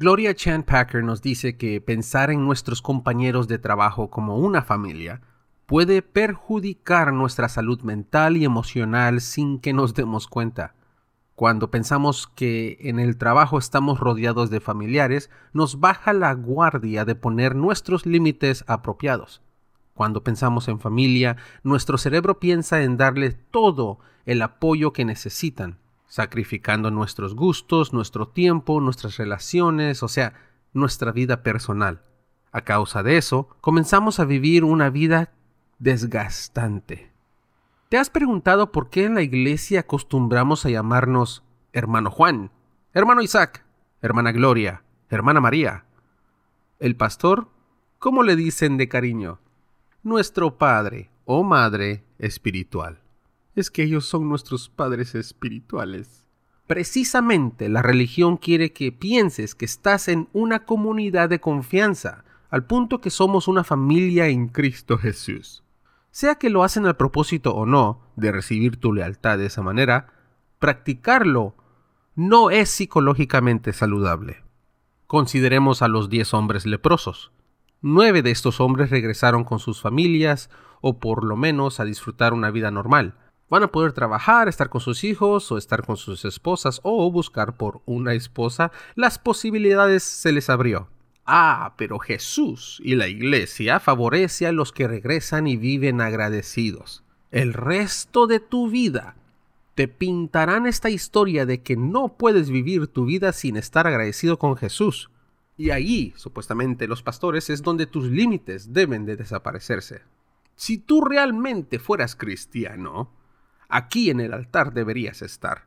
Gloria Chan Packer nos dice que pensar en nuestros compañeros de trabajo como una familia puede perjudicar nuestra salud mental y emocional sin que nos demos cuenta. Cuando pensamos que en el trabajo estamos rodeados de familiares, nos baja la guardia de poner nuestros límites apropiados. Cuando pensamos en familia, nuestro cerebro piensa en darle todo el apoyo que necesitan, sacrificando nuestros gustos, nuestro tiempo, nuestras relaciones, o sea, nuestra vida personal. A causa de eso, comenzamos a vivir una vida desgastante. ¿Te has preguntado por qué en la iglesia acostumbramos a llamarnos hermano Juan, hermano Isaac, hermana Gloria, hermana María? El pastor, ¿cómo le dicen de cariño? Nuestro padre o madre espiritual es que ellos son nuestros padres espirituales. Precisamente la religión quiere que pienses que estás en una comunidad de confianza, al punto que somos una familia en Cristo Jesús. Sea que lo hacen al propósito o no de recibir tu lealtad de esa manera, practicarlo no es psicológicamente saludable. Consideremos a los diez hombres leprosos. Nueve de estos hombres regresaron con sus familias, o por lo menos a disfrutar una vida normal, Van a poder trabajar, estar con sus hijos o estar con sus esposas o buscar por una esposa. Las posibilidades se les abrió. Ah, pero Jesús y la iglesia favorece a los que regresan y viven agradecidos. El resto de tu vida te pintarán esta historia de que no puedes vivir tu vida sin estar agradecido con Jesús. Y ahí, supuestamente, los pastores es donde tus límites deben de desaparecerse. Si tú realmente fueras cristiano, Aquí en el altar deberías estar,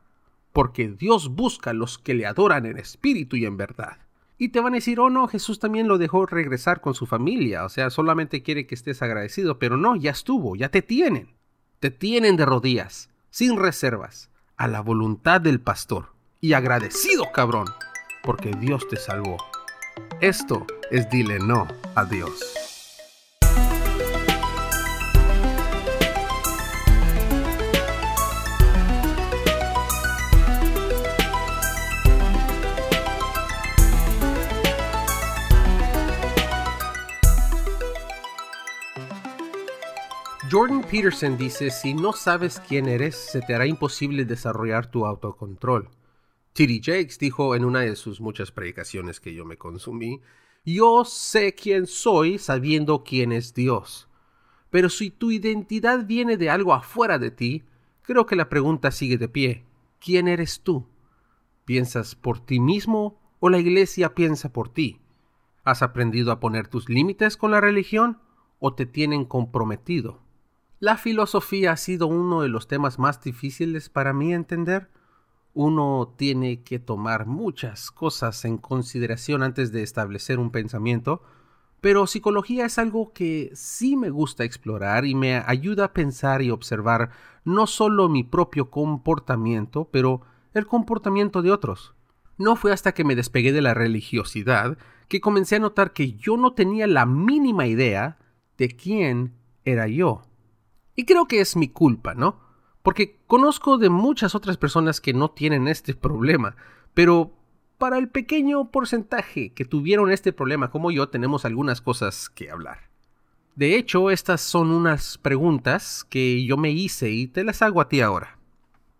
porque Dios busca a los que le adoran en espíritu y en verdad. Y te van a decir, oh no, Jesús también lo dejó regresar con su familia, o sea, solamente quiere que estés agradecido, pero no, ya estuvo, ya te tienen. Te tienen de rodillas, sin reservas, a la voluntad del pastor. Y agradecido, cabrón, porque Dios te salvó. Esto es dile no a Dios. Peterson dice, si no sabes quién eres, se te hará imposible desarrollar tu autocontrol. T.D. Jakes dijo en una de sus muchas predicaciones que yo me consumí, yo sé quién soy sabiendo quién es Dios. Pero si tu identidad viene de algo afuera de ti, creo que la pregunta sigue de pie. ¿Quién eres tú? ¿Piensas por ti mismo o la iglesia piensa por ti? ¿Has aprendido a poner tus límites con la religión o te tienen comprometido? La filosofía ha sido uno de los temas más difíciles para mí entender. Uno tiene que tomar muchas cosas en consideración antes de establecer un pensamiento, pero psicología es algo que sí me gusta explorar y me ayuda a pensar y observar no solo mi propio comportamiento, pero el comportamiento de otros. No fue hasta que me despegué de la religiosidad que comencé a notar que yo no tenía la mínima idea de quién era yo. Y creo que es mi culpa, ¿no? Porque conozco de muchas otras personas que no tienen este problema, pero para el pequeño porcentaje que tuvieron este problema como yo tenemos algunas cosas que hablar. De hecho, estas son unas preguntas que yo me hice y te las hago a ti ahora.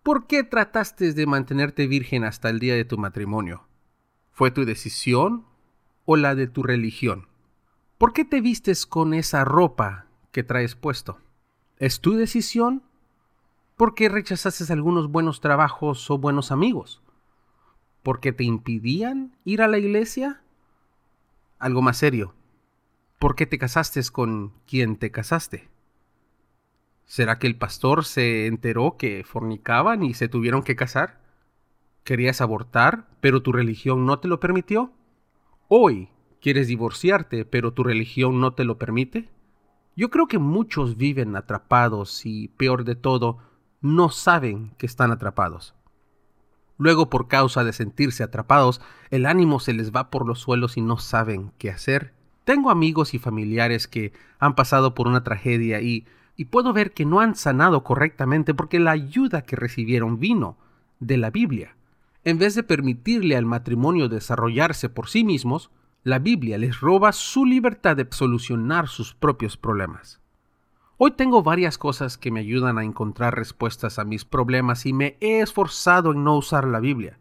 ¿Por qué trataste de mantenerte virgen hasta el día de tu matrimonio? ¿Fue tu decisión o la de tu religión? ¿Por qué te vistes con esa ropa que traes puesto? ¿Es tu decisión? ¿Por qué rechazaste algunos buenos trabajos o buenos amigos? ¿Por qué te impidían ir a la iglesia? Algo más serio. ¿Por qué te casaste con quien te casaste? ¿Será que el pastor se enteró que fornicaban y se tuvieron que casar? ¿Querías abortar, pero tu religión no te lo permitió? ¿Hoy quieres divorciarte, pero tu religión no te lo permite? Yo creo que muchos viven atrapados y, peor de todo, no saben que están atrapados. Luego, por causa de sentirse atrapados, el ánimo se les va por los suelos y no saben qué hacer. Tengo amigos y familiares que han pasado por una tragedia y, puedo ver que no han sanado correctamente porque la ayuda que recibieron vino de la Biblia. En vez de permitirle al matrimonio desarrollarse por sí mismos, la Biblia les roba su libertad de solucionar sus propios problemas. Hoy tengo varias cosas que me ayudan a encontrar respuestas a mis problemas y me he esforzado en no usar la Biblia.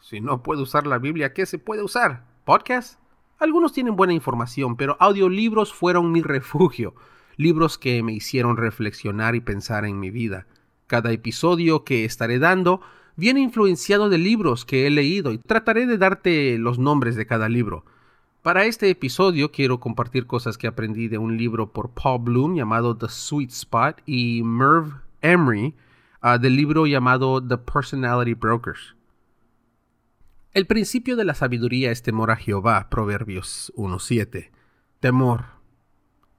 Si no puedo usar la Biblia, ¿qué se puede usar? ¿Podcast? Algunos tienen buena información, pero audiolibros fueron mi refugio, libros que me hicieron reflexionar y pensar en mi vida. Cada episodio que estaré dando viene influenciado de libros que he leído y trataré de darte los nombres de cada libro. Para este episodio quiero compartir cosas que aprendí de un libro por Paul Bloom llamado The Sweet Spot y Merv Emery ah, del libro llamado The Personality Brokers. El principio de la sabiduría es temor a Jehová, Proverbios 1.7. Temor.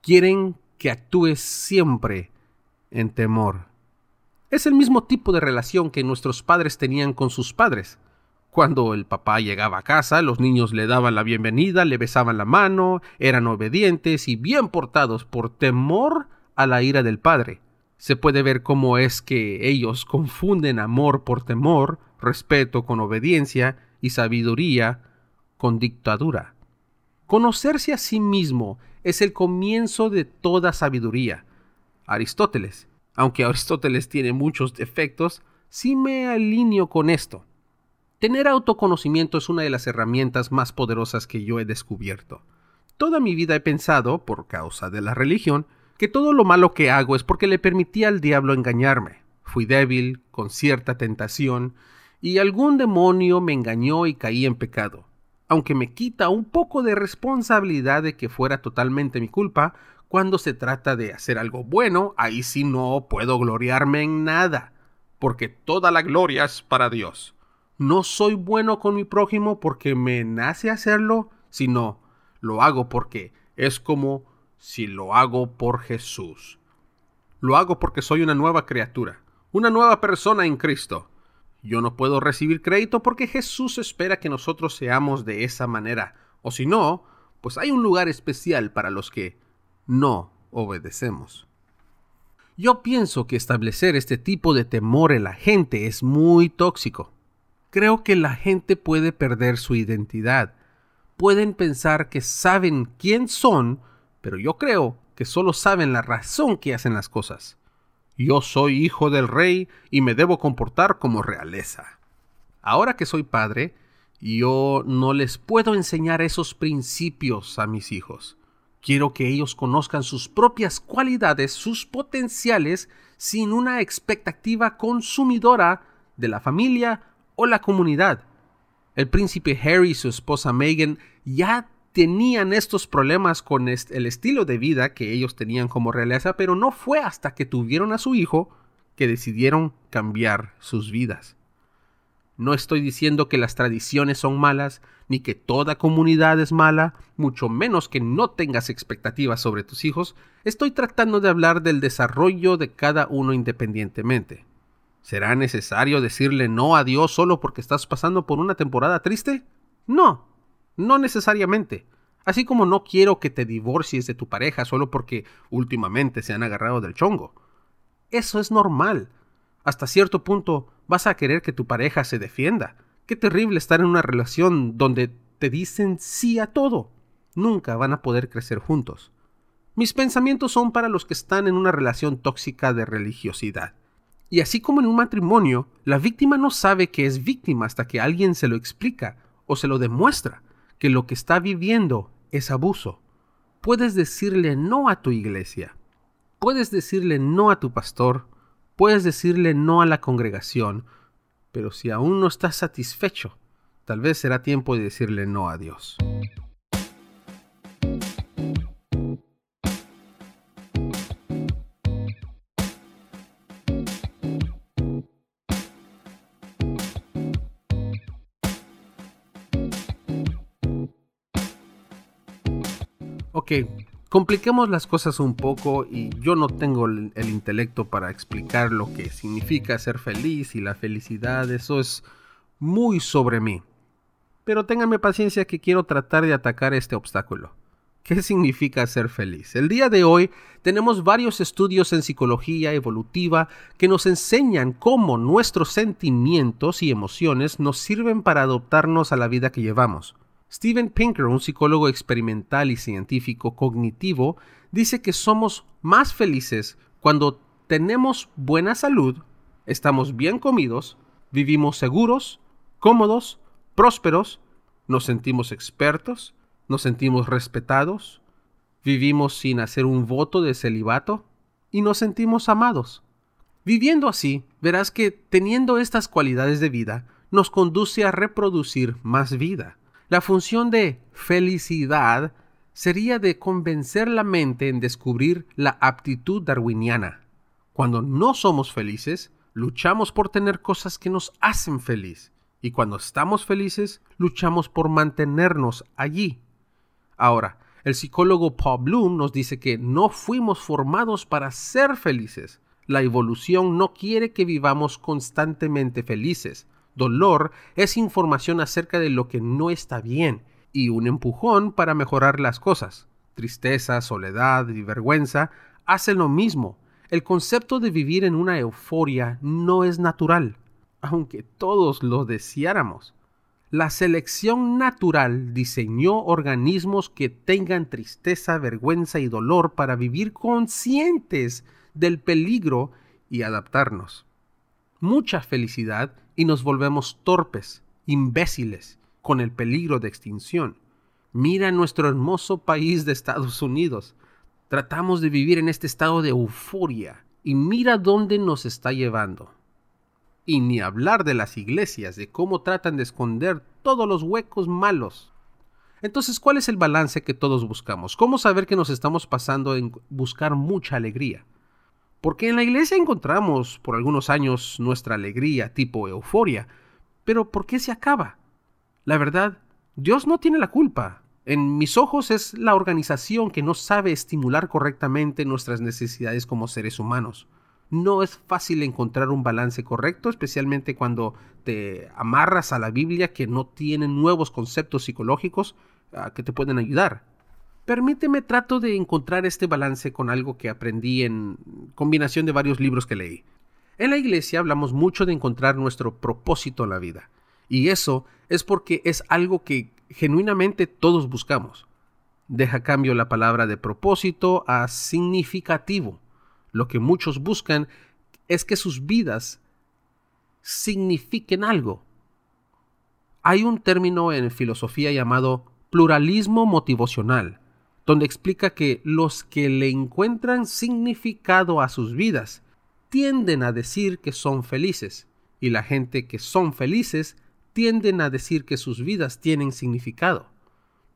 Quieren que actúes siempre en temor. Es el mismo tipo de relación que nuestros padres tenían con sus padres. Cuando el papá llegaba a casa, los niños le daban la bienvenida, le besaban la mano, eran obedientes y bien portados por temor a la ira del padre. Se puede ver cómo es que ellos confunden amor por temor, respeto con obediencia y sabiduría con dictadura. Conocerse a sí mismo es el comienzo de toda sabiduría. Aristóteles, aunque Aristóteles tiene muchos defectos, sí me alineo con esto. Tener autoconocimiento es una de las herramientas más poderosas que yo he descubierto. Toda mi vida he pensado, por causa de la religión, que todo lo malo que hago es porque le permití al diablo engañarme. Fui débil, con cierta tentación, y algún demonio me engañó y caí en pecado. Aunque me quita un poco de responsabilidad de que fuera totalmente mi culpa, cuando se trata de hacer algo bueno, ahí sí no puedo gloriarme en nada, porque toda la gloria es para Dios no soy bueno con mi prójimo porque me nace hacerlo, sino lo hago porque es como si lo hago por Jesús. Lo hago porque soy una nueva criatura, una nueva persona en Cristo. Yo no puedo recibir crédito porque Jesús espera que nosotros seamos de esa manera, o si no, pues hay un lugar especial para los que no obedecemos. Yo pienso que establecer este tipo de temor en la gente es muy tóxico creo que la gente puede perder su identidad. Pueden pensar que saben quién son, pero yo creo que solo saben la razón que hacen las cosas. Yo soy hijo del rey y me debo comportar como realeza. Ahora que soy padre, yo no les puedo enseñar esos principios a mis hijos. Quiero que ellos conozcan sus propias cualidades, sus potenciales, sin una expectativa consumidora de la familia o la comunidad. El príncipe Harry y su esposa Meghan ya tenían estos problemas con el estilo de vida que ellos tenían como realeza, pero no fue hasta que tuvieron a su hijo que decidieron cambiar sus vidas. No estoy diciendo que las tradiciones son malas, ni que toda comunidad es mala, mucho menos que no tengas expectativas sobre tus hijos, estoy tratando de hablar del desarrollo de cada uno independientemente. ¿Será necesario decirle no a Dios solo porque estás pasando por una temporada triste? No, no necesariamente. Así como no quiero que te divorcies de tu pareja solo porque últimamente se han agarrado del chongo. Eso es normal. Hasta cierto punto vas a querer que tu pareja se defienda. Qué terrible estar en una relación donde te dicen sí a todo. Nunca van a poder crecer juntos. Mis pensamientos son para los que están en una relación tóxica de religiosidad. Y así como en un matrimonio, la víctima no sabe que es víctima hasta que alguien se lo explica o se lo demuestra, que lo que está viviendo es abuso. Puedes decirle no a tu iglesia, puedes decirle no a tu pastor, puedes decirle no a la congregación, pero si aún no estás satisfecho, tal vez será tiempo de decirle no a Dios. Ok, compliquemos las cosas un poco y yo no tengo el, intelecto para explicar lo que significa ser feliz y la felicidad, eso es muy sobre mí. Pero ténganme paciencia que quiero tratar de atacar este obstáculo. ¿Qué significa ser feliz? El día de hoy tenemos varios estudios en psicología evolutiva que nos enseñan cómo nuestros sentimientos y emociones nos sirven para adoptarnos a la vida que llevamos. Steven Pinker, un psicólogo experimental y científico cognitivo, dice que somos más felices cuando tenemos buena salud, estamos bien comidos, vivimos seguros, cómodos, prósperos, nos sentimos expertos, nos sentimos respetados, vivimos sin hacer un voto de celibato y nos sentimos amados. Viviendo así, verás que teniendo estas cualidades de vida, nos conduce a reproducir más vida. La función de felicidad sería de convencer la mente en descubrir la aptitud darwiniana. Cuando no somos felices, luchamos por tener cosas que nos hacen feliz. Y cuando estamos felices, luchamos por mantenernos allí. Ahora, el psicólogo Paul Bloom nos dice que no fuimos formados para ser felices. La evolución no quiere que vivamos constantemente felices. Dolor es información acerca de lo que no está bien y un empujón para mejorar las cosas. Tristeza, soledad y vergüenza hacen lo mismo. El concepto de vivir en una euforia no es natural, aunque todos lo deseáramos. La selección natural diseñó organismos que tengan tristeza, vergüenza y dolor para vivir conscientes del peligro y adaptarnos. Mucha felicidad y nos volvemos torpes, imbéciles, con el peligro de extinción. Mira nuestro hermoso país de Estados Unidos. Tratamos de vivir en este estado de euforia y mira dónde nos está llevando. Y ni hablar de las iglesias, de cómo tratan de esconder todos los huecos malos. Entonces, ¿cuál es el balance que todos buscamos? ¿Cómo saber que nos estamos pasando en buscar mucha alegría? Porque en la iglesia encontramos por algunos años nuestra alegría tipo euforia, pero ¿por qué se acaba? La verdad, Dios no tiene la culpa. En mis ojos es la organización que no sabe estimular correctamente nuestras necesidades como seres humanos no es fácil encontrar un balance correcto, especialmente cuando te amarras a la Biblia que no tiene nuevos conceptos psicológicos ah, que te pueden ayudar. Permíteme trato de encontrar este balance con algo que aprendí en combinación de varios libros que leí. En la iglesia hablamos mucho de encontrar nuestro propósito en la vida, y eso es porque es algo que genuinamente todos buscamos. Deja cambio la palabra de propósito a significativo lo que muchos buscan es que sus vidas signifiquen algo. Hay un término en filosofía llamado pluralismo motivacional, donde explica que los que le encuentran significado a sus vidas tienden a decir que son felices, y la gente que son felices tienden a decir que sus vidas tienen significado.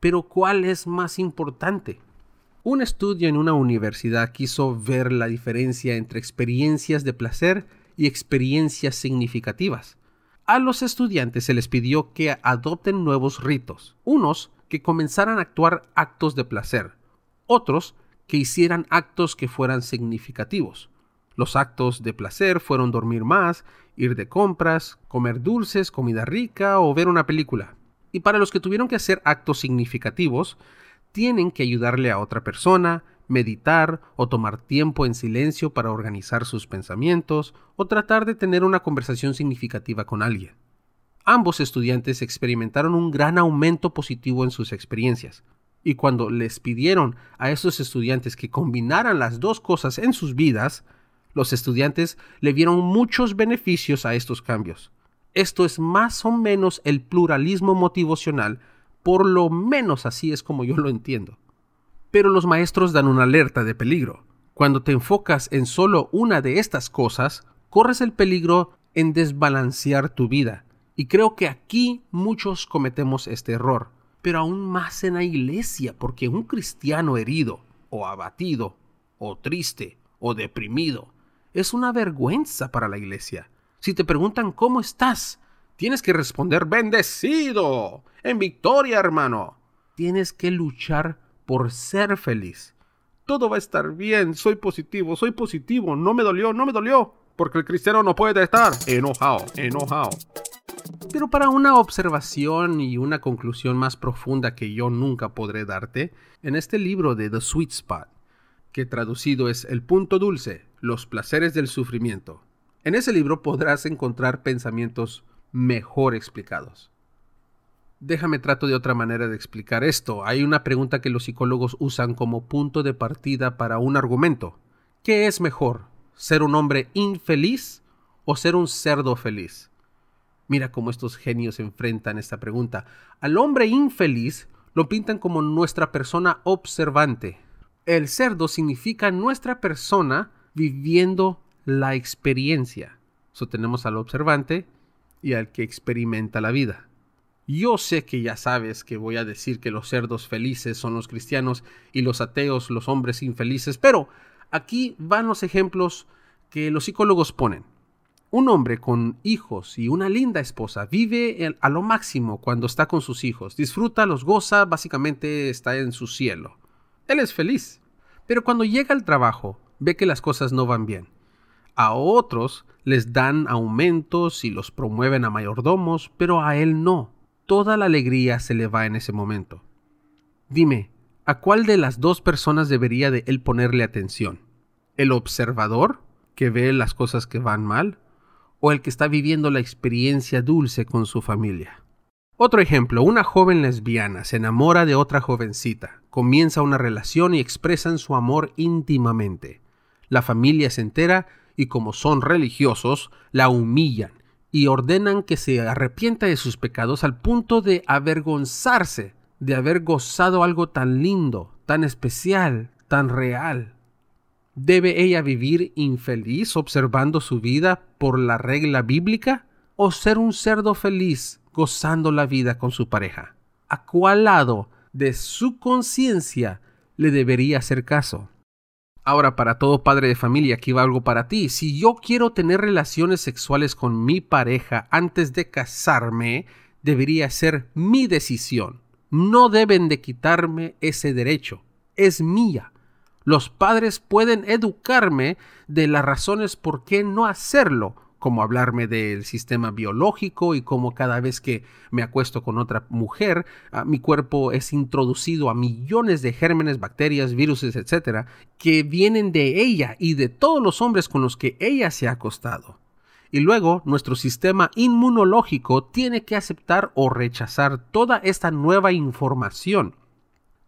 Pero ¿cuál es más importante? Un estudio en una universidad quiso ver la diferencia entre experiencias de placer y experiencias significativas. A los estudiantes se les pidió que adopten nuevos ritos, unos que comenzaran a actuar actos de placer, otros que hicieran actos que fueran significativos. Los actos de placer fueron dormir más, ir de compras, comer dulces, comida rica o ver una película. Y para los que tuvieron que hacer actos significativos, tienen que ayudarle a otra persona, meditar o tomar tiempo en silencio para organizar sus pensamientos o tratar de tener una conversación significativa con alguien. Ambos estudiantes experimentaron un gran aumento positivo en sus experiencias, y cuando les pidieron a esos estudiantes que combinaran las dos cosas en sus vidas, los estudiantes le vieron muchos beneficios a estos cambios. Esto es más o menos el pluralismo motivacional por lo menos así es como yo lo entiendo. Pero los maestros dan una alerta de peligro. Cuando te enfocas en solo una de estas cosas, corres el peligro en desbalancear tu vida. Y creo que aquí muchos cometemos este error. Pero aún más en la iglesia, porque un cristiano herido, o abatido, o triste, o deprimido, es una vergüenza para la iglesia. Si te preguntan cómo estás, Tienes que responder bendecido, en victoria, hermano. Tienes que luchar por ser feliz. Todo va a estar bien, soy positivo, soy positivo, no me dolió, no me dolió, porque el cristiano no puede estar enojado, enojado. Pero para una observación y una conclusión más profunda que yo nunca podré darte, en este libro de The Sweet Spot, que traducido es El punto dulce, los placeres del sufrimiento, en ese libro podrás encontrar pensamientos mejor explicados. Déjame trato de otra manera de explicar esto. Hay una pregunta que los psicólogos usan como punto de partida para un argumento. ¿Qué es mejor? ¿Ser un hombre infeliz o ser un cerdo feliz? Mira cómo estos genios enfrentan esta pregunta. Al hombre infeliz lo pintan como nuestra persona observante. El cerdo significa nuestra persona viviendo la experiencia. So tenemos al observante y al que experimenta la vida. Yo sé que ya sabes que voy a decir que los cerdos felices son los cristianos y los ateos los hombres infelices, pero aquí van los ejemplos que los psicólogos ponen. Un hombre con hijos y una linda esposa vive a lo máximo cuando está con sus hijos, disfruta, los goza, básicamente está en su cielo. Él es feliz. Pero cuando llega al trabajo, ve que las cosas no van bien. A otros les dan aumentos y los promueven a mayordomos, pero a él no toda la alegría se le va en ese momento. Dime, ¿a cuál de las dos personas debería de él ponerle atención? ¿El observador, que ve las cosas que van mal? ¿O el que está viviendo la experiencia dulce con su familia? Otro ejemplo, una joven lesbiana se enamora de otra jovencita, comienza una relación y expresan su amor íntimamente. La familia se entera y como son religiosos, la humillan y ordenan que se arrepienta de sus pecados al punto de avergonzarse de haber gozado algo tan lindo, tan especial, tan real. ¿Debe ella vivir infeliz observando su vida por la regla bíblica o ser un cerdo feliz gozando la vida con su pareja? ¿A cuál lado de su conciencia le debería hacer caso? Ahora, para todo padre de familia, aquí va algo para ti. Si yo quiero tener relaciones sexuales con mi pareja antes de casarme, debería ser mi decisión. No deben de quitarme ese derecho. Es mía. Los padres pueden educarme de las razones por qué no hacerlo, como hablarme del sistema biológico y cómo cada vez que me acuesto con otra mujer, ah, mi cuerpo es introducido a millones de gérmenes, bacterias, virus, etcétera, que vienen de ella y de todos los hombres con los que ella se ha acostado. Y luego nuestro sistema inmunológico tiene que aceptar o rechazar toda esta nueva información.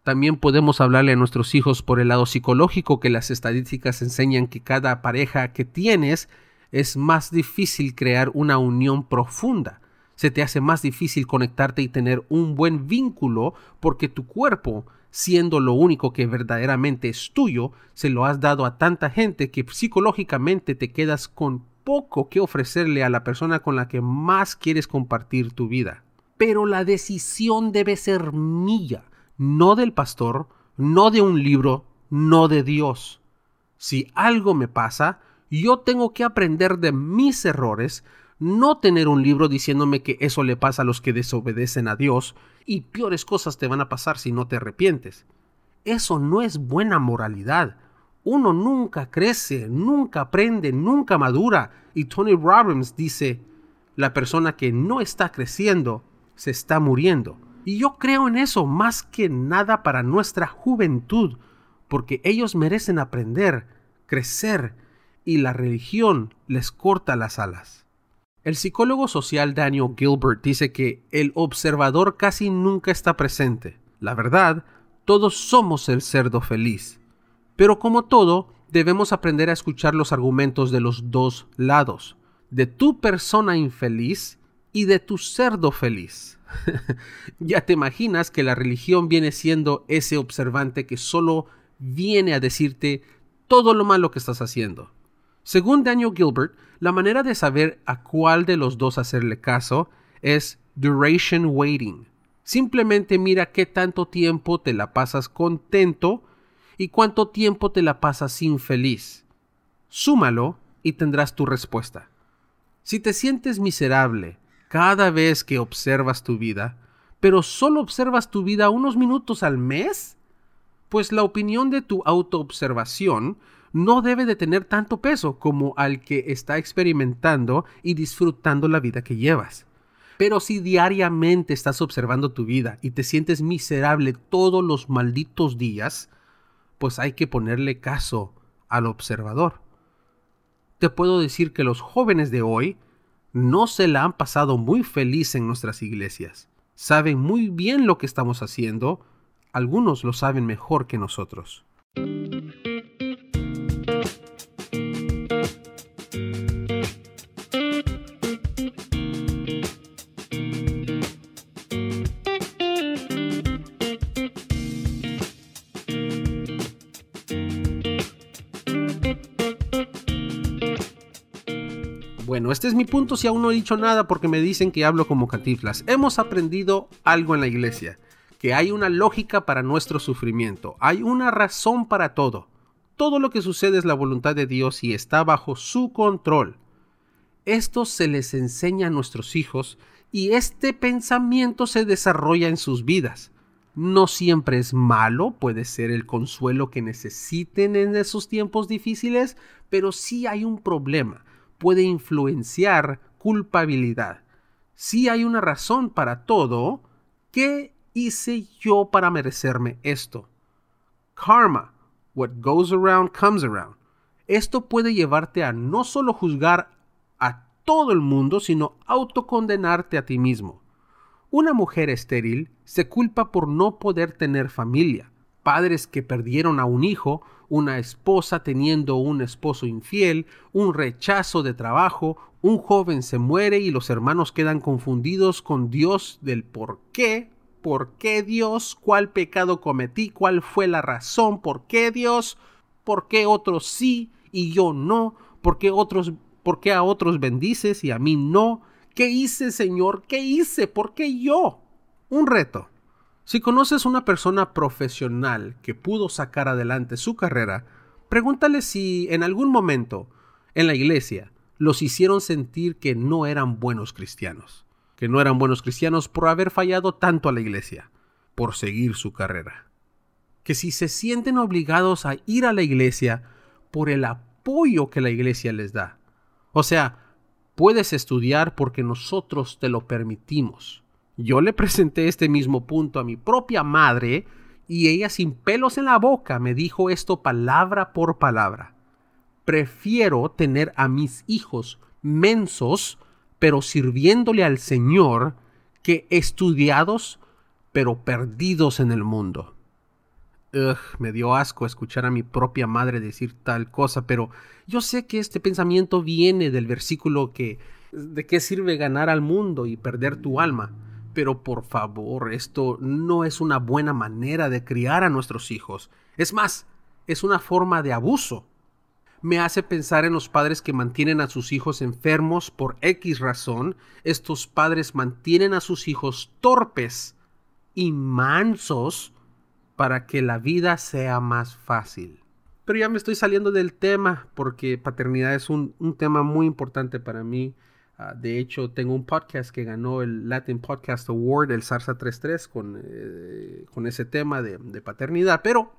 También podemos hablarle a nuestros hijos por el lado psicológico que las estadísticas enseñan que cada pareja que tienes es más difícil crear una unión profunda. Se te hace más difícil conectarte y tener un buen vínculo porque tu cuerpo, siendo lo único que verdaderamente es tuyo, se lo has dado a tanta gente que psicológicamente te quedas con poco que ofrecerle a la persona con la que más quieres compartir tu vida. Pero la decisión debe ser mía, no del pastor, no de un libro, no de Dios. Si algo me pasa, yo tengo que aprender de mis errores, no tener un libro diciéndome que eso le pasa a los que desobedecen a Dios y peores cosas te van a pasar si no te arrepientes. Eso no es buena moralidad. Uno nunca crece, nunca aprende, nunca madura. Y Tony Robbins dice, la persona que no está creciendo se está muriendo. Y yo creo en eso más que nada para nuestra juventud, porque ellos merecen aprender, crecer y la religión les corta las alas. El psicólogo social Daniel Gilbert dice que el observador casi nunca está presente. La verdad, todos somos el cerdo feliz. Pero como todo, debemos aprender a escuchar los argumentos de los dos lados, de tu persona infeliz y de tu cerdo feliz. ya te imaginas que la religión viene siendo ese observante que solo viene a decirte todo lo malo que estás haciendo. Según Daniel Gilbert, la manera de saber a cuál de los dos hacerle caso es duration waiting. Simplemente mira qué tanto tiempo te la pasas contento y cuánto tiempo te la pasas infeliz. Súmalo y tendrás tu respuesta. Si te sientes miserable cada vez que observas tu vida, pero solo observas tu vida unos minutos al mes, pues la opinión de tu autoobservación no debe de tener tanto peso como al que está experimentando y disfrutando la vida que llevas. Pero si diariamente estás observando tu vida y te sientes miserable todos los malditos días, pues hay que ponerle caso al observador. Te puedo decir que los jóvenes de hoy no se la han pasado muy feliz en nuestras iglesias. Saben muy bien lo que estamos haciendo, algunos lo saben mejor que nosotros. Bueno, este es mi punto si aún no he dicho nada porque me dicen que hablo como catiflas. Hemos aprendido algo en la iglesia, que hay una lógica para nuestro sufrimiento, hay una razón para todo. Todo lo que sucede es la voluntad de Dios y está bajo su control. Esto se les enseña a nuestros hijos y este pensamiento se desarrolla en sus vidas. No siempre es malo, puede ser el consuelo que necesiten en esos tiempos difíciles, pero sí hay un problema puede influenciar culpabilidad. Si hay una razón para todo, ¿qué hice yo para merecerme esto? Karma, what goes around comes around. Esto puede llevarte a no solo juzgar a todo el mundo, sino autocondenarte a ti mismo. Una mujer estéril se culpa por no poder tener familia, padres que perdieron a un hijo una esposa teniendo un esposo infiel, un rechazo de trabajo, un joven se muere y los hermanos quedan confundidos con Dios del por qué, por qué Dios, cuál pecado cometí, cuál fue la razón, por qué Dios, por qué otros sí y yo no, por qué otros por qué a otros bendices y a mí no, ¿qué hice, Señor? ¿Qué hice? ¿Por qué yo? Un reto. Si conoces una persona profesional que pudo sacar adelante su carrera, pregúntale si en algún momento en la iglesia los hicieron sentir que no eran buenos cristianos, que no eran buenos cristianos por haber fallado tanto a la iglesia, por seguir su carrera. Que si se sienten obligados a ir a la iglesia por el apoyo que la iglesia les da. O sea, puedes estudiar porque nosotros te lo permitimos yo le presenté este mismo punto a mi propia madre y ella sin pelos en la boca me dijo esto palabra por palabra. Prefiero tener a mis hijos mensos, pero sirviéndole al Señor, que estudiados, pero perdidos en el mundo. Ugh, me dio asco escuchar a mi propia madre decir tal cosa, pero yo sé que este pensamiento viene del versículo que ¿de qué sirve ganar al mundo y perder tu alma? Pero por favor, esto no es una buena manera de criar a nuestros hijos. Es más, es una forma de abuso. Me hace pensar en los padres que mantienen a sus hijos enfermos por X razón. Estos padres mantienen a sus hijos torpes y mansos para que la vida sea más fácil. Pero ya me estoy saliendo del tema porque paternidad es un, un tema muy importante para mí. Ah, de hecho, tengo un podcast que ganó el Latin Podcast Award, el Sarsa 33, con, eh, con ese tema de, de paternidad. Pero,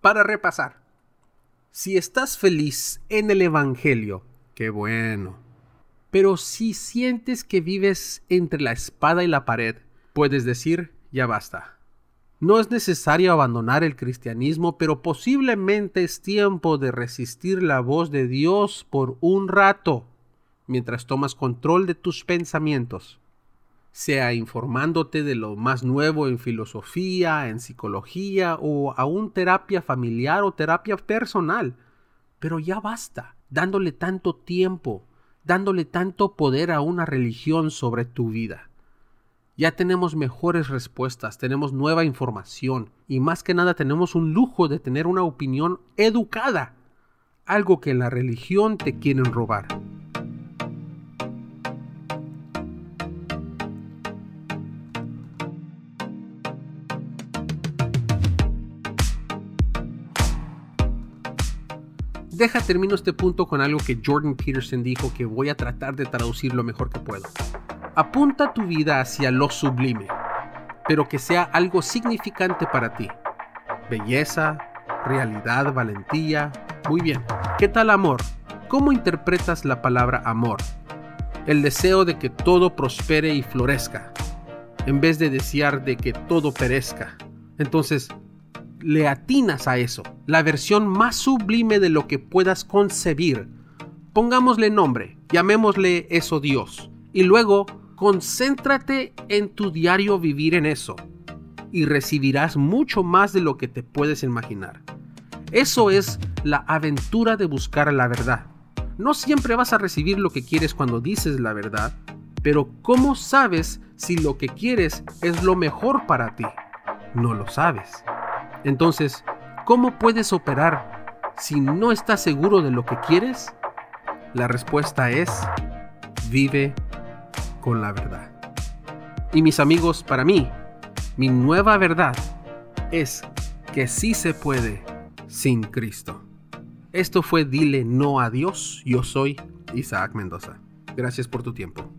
para repasar, si estás feliz en el Evangelio, qué bueno. Pero si sientes que vives entre la espada y la pared, puedes decir, ya basta. No es necesario abandonar el cristianismo, pero posiblemente es tiempo de resistir la voz de Dios por un rato mientras tomas control de tus pensamientos, sea informándote de lo más nuevo en filosofía, en psicología o aún terapia familiar o terapia personal. Pero ya basta, dándole tanto tiempo, dándole tanto poder a una religión sobre tu vida. Ya tenemos mejores respuestas, tenemos nueva información y más que nada tenemos un lujo de tener una opinión educada, algo que en la religión te quieren robar. Deja termino este punto con algo que Jordan Peterson dijo que voy a tratar de traducir lo mejor que puedo. Apunta tu vida hacia lo sublime, pero que sea algo significante para ti. Belleza, realidad, valentía. Muy bien. ¿Qué tal amor? ¿Cómo interpretas la palabra amor? el deseo de que todo prospere y florezca, en vez de desear de que todo perezca. Entonces, le atinas a eso, la versión más sublime de lo que puedas concebir. Pongámosle nombre, llamémosle eso Dios, y luego concéntrate en tu diario vivir en eso, y recibirás mucho más de lo que te puedes imaginar. Eso es la aventura de buscar la verdad. No siempre vas a recibir lo que quieres cuando dices la verdad, pero ¿cómo sabes si lo que quieres es lo mejor para ti? No lo sabes. Entonces, ¿cómo puedes operar si no estás seguro de lo que quieres? La respuesta es, vive con la verdad. Y mis amigos, para mí, mi nueva verdad es que sí se puede sin Cristo. Esto fue Dile No a Dios. Yo soy Isaac Mendoza. Gracias por tu tiempo.